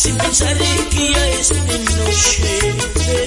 sin pensar que ya es de noche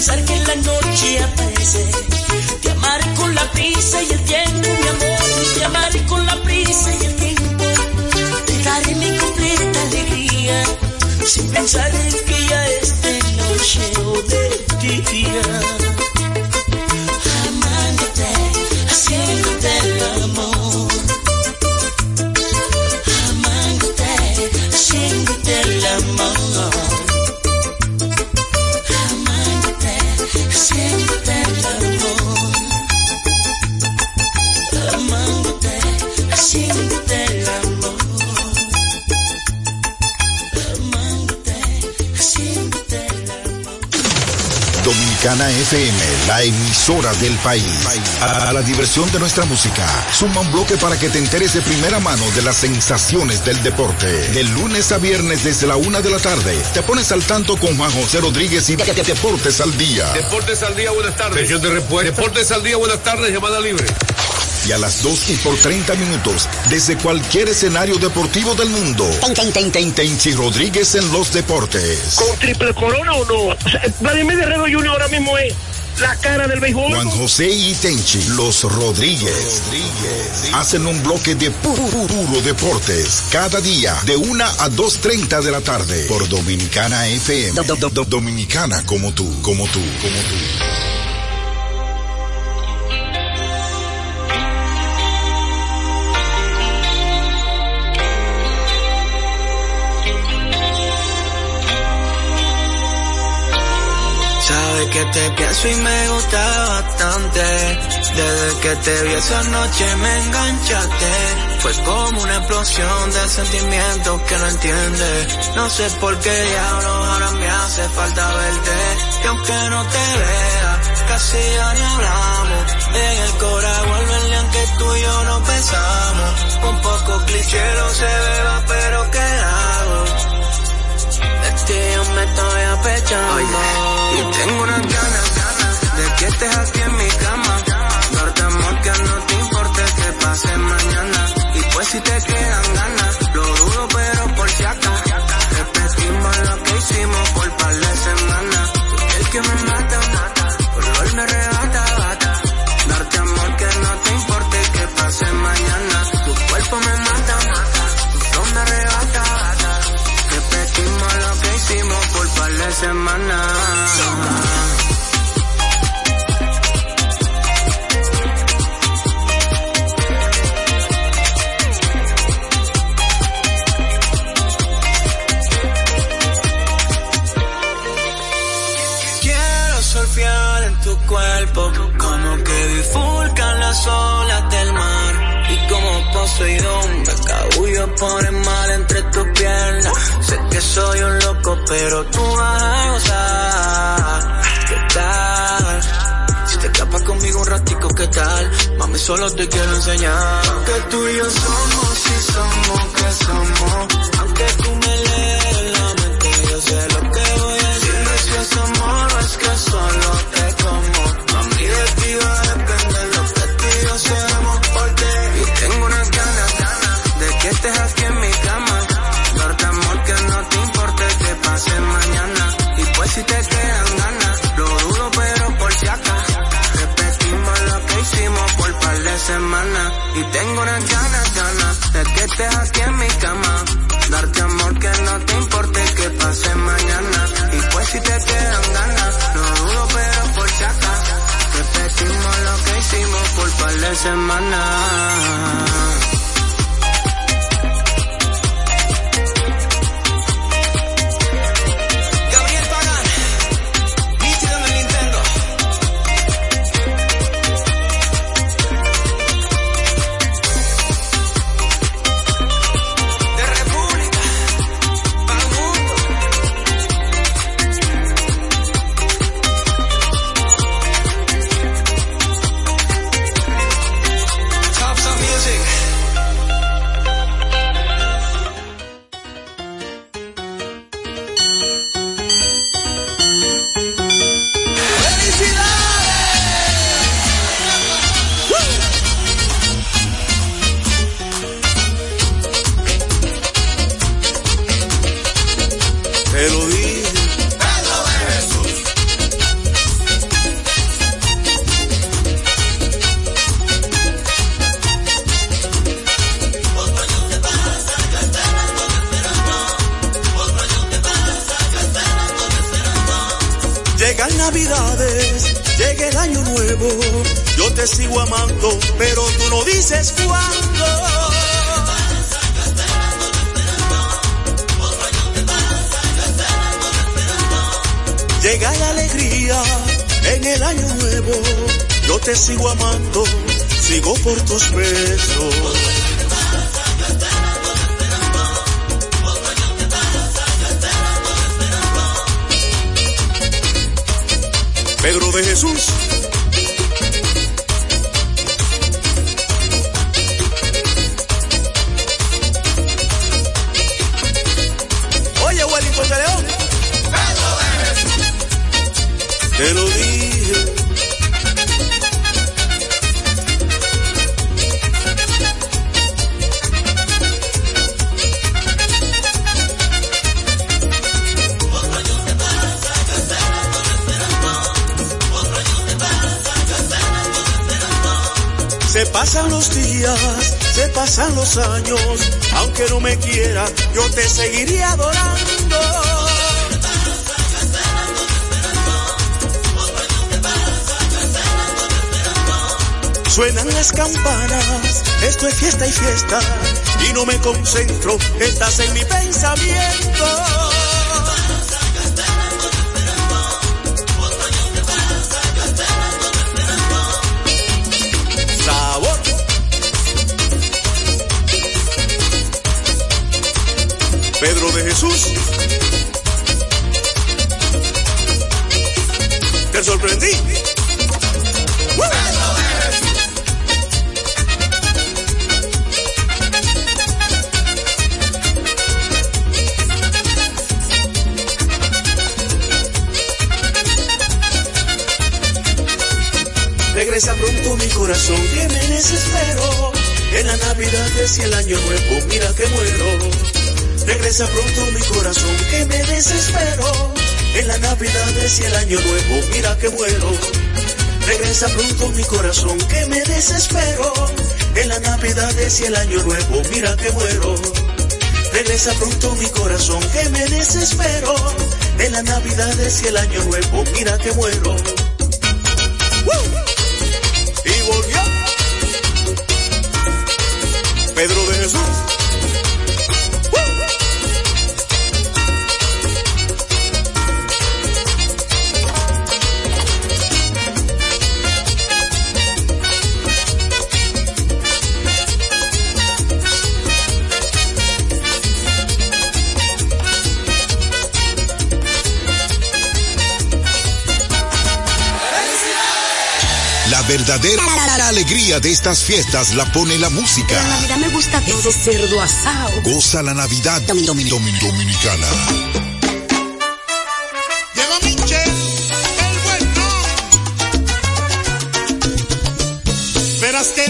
pensar que la noche aparece. Te amaré con la prisa y el tiempo, mi amor, te amaré con la prisa y el tiempo. Te daré mi completa alegría, sin pensar en que ya es de noche o de día Dominicana FM, la emisora del país. A la diversión de nuestra música, suma un bloque para que te enteres de primera mano de las sensaciones del deporte. De lunes a viernes desde la una de la tarde, te pones al tanto con Juan José Rodríguez y Deportes al Día. Deportes al día, buenas tardes. De respuesta. Deportes al día, buenas tardes, llamada libre. Y a las 2 y por 30 minutos, desde cualquier escenario deportivo del mundo. Tenchi Rodríguez en los deportes. ¿Con triple corona o no? O sea, Vladimir Guerrero Jr. ahora mismo es la cara del béisbol. Juan José y Tenchi, los Rodríguez, hacen un bloque de puro, puro deportes cada día de 1 a 2.30 de la tarde por Dominicana FM. Do- do- do- Dominicana como tú, como tú, como tú. Sabes que te pienso y me gusta bastante. Desde que te vi esa noche me enganchaste. Fue como una explosión de sentimientos que no entiendes. No sé por qué diablos ahora me hace falta verte. Y aunque no te vea, casi ya ni hablamos. En el cora vuelve el que tú y yo no pensamos. Un poco cliché no se beba, tengo unas ganas, ganas de que estés aquí en mi cama. Darte amor que no te importe que pase mañana. Y pues si te quedan ganas, soy un loco, pero tú vas a gozar. ¿Qué tal? Si te escapas conmigo un ratico, ¿qué tal? Mami, solo te quiero enseñar. Que tú y yo somos, si somos, que somos. Aunque tú me lees la mente, yo sé lo que voy a. Dime si es amor o es que solo Y tengo unas ganas, ganas, de que estés aquí en mi cama. Darte amor que no te importe que pase mañana. Y pues si te quedan ganas, lo dudo pero por acaso. Repetimos lo que hicimos por par de semanas. Llega la alegría en el año nuevo, yo te sigo amando, sigo por tus besos. Pedro de Jesús. Te lo dije. Se pasan los días, se pasan los años, aunque no me quiera, yo te seguiría adorando. Suenan las campanas, esto es fiesta y fiesta, y no me concentro, estás en mi pensamiento. Pedro de Jesús. Te sorprendí. Corazón que me desespero. En la Navidad es el año nuevo, mira que muero. Regresa pronto mi corazón que me desespero. En la Navidad es el año nuevo, mira que muero. Regresa pronto mi corazón que me desespero. En la Navidad es el año nuevo, mira que muero. Regresa pronto mi corazón que me desespero. En la Navidad es el año nuevo, mira que muero. Pedro de Jesús. Verdadera alegría de estas fiestas la pone la música. La Navidad me gusta todo cerdo asado. Goza la Navidad dominicana. Llegó Michel, el bueno. Verás que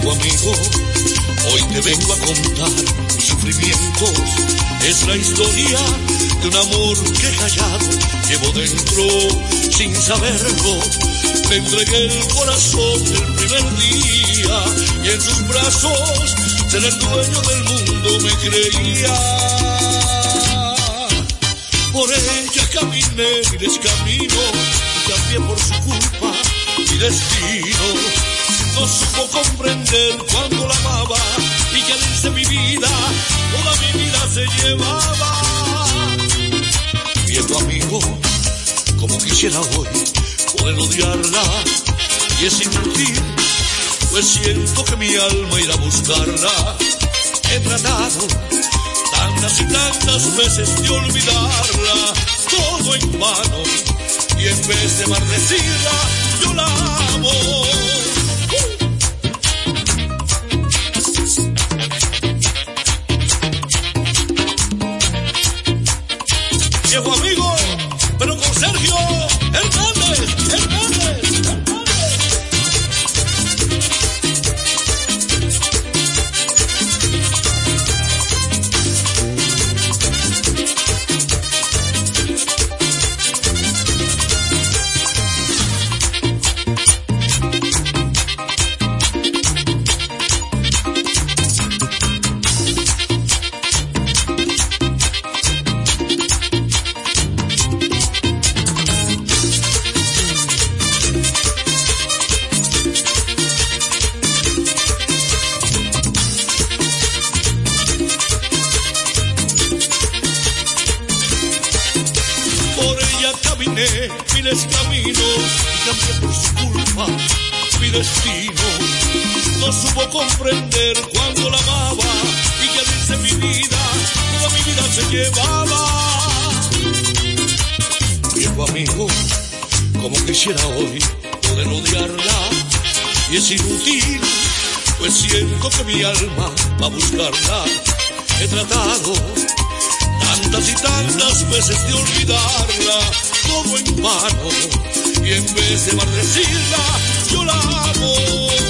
Amigo, hoy te vengo a contar mis sufrimientos. Es la historia de un amor que callado llevo dentro sin saberlo. Me entregué el corazón el primer día y en sus brazos ser el dueño del mundo me creía. Por ella caminé mi descamino y cambié por su culpa mi destino no supo comprender cuando la amaba y que al irse mi vida, toda mi vida se llevaba. Viejo amigo, como quisiera hoy poder odiarla y es inútil, pues siento que mi alma irá a buscarla. He tratado tantas y tantas veces de olvidarla, todo en vano, y en vez de maldecirla, yo la amo. Amigo, y es inútil, pues siento que mi alma va a buscarla. He tratado tantas y tantas veces de olvidarla, todo en vano, y en vez de maldecirla, yo la amo.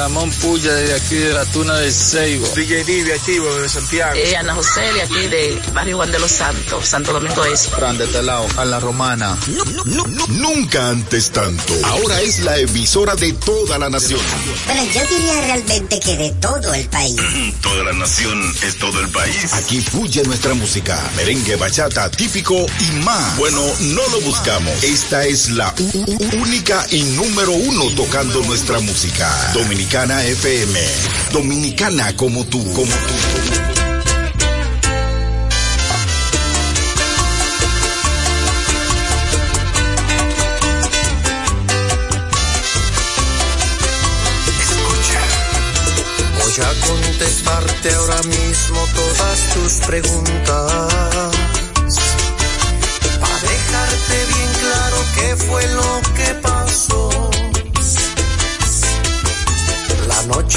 Ramón Puya de aquí de la Tuna de Seibo. DJ Divi activo de Santiago. Eh, Ana José de aquí de Barrio Juan de los Santos, Santo Domingo Este. Fran de Telao, a la Romana. Nunca antes tanto. Ahora es la emisora de toda la nación. Bueno, yo diría realmente que de todo el país. Toda la nación es todo el país. Aquí fluye nuestra música, merengue, bachata, típico y más. Bueno, no lo buscamos. Esta es la única y número uno tocando nuestra música. Dominicana FM. Dominicana como tú, como tú. Voy a contestarte ahora mismo todas tus preguntas. Para dejarte bien claro qué fue lo que pasó.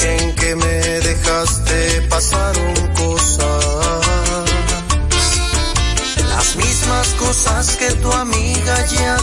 En que me dejaste pasaron cosas. Las mismas cosas que tu amiga ya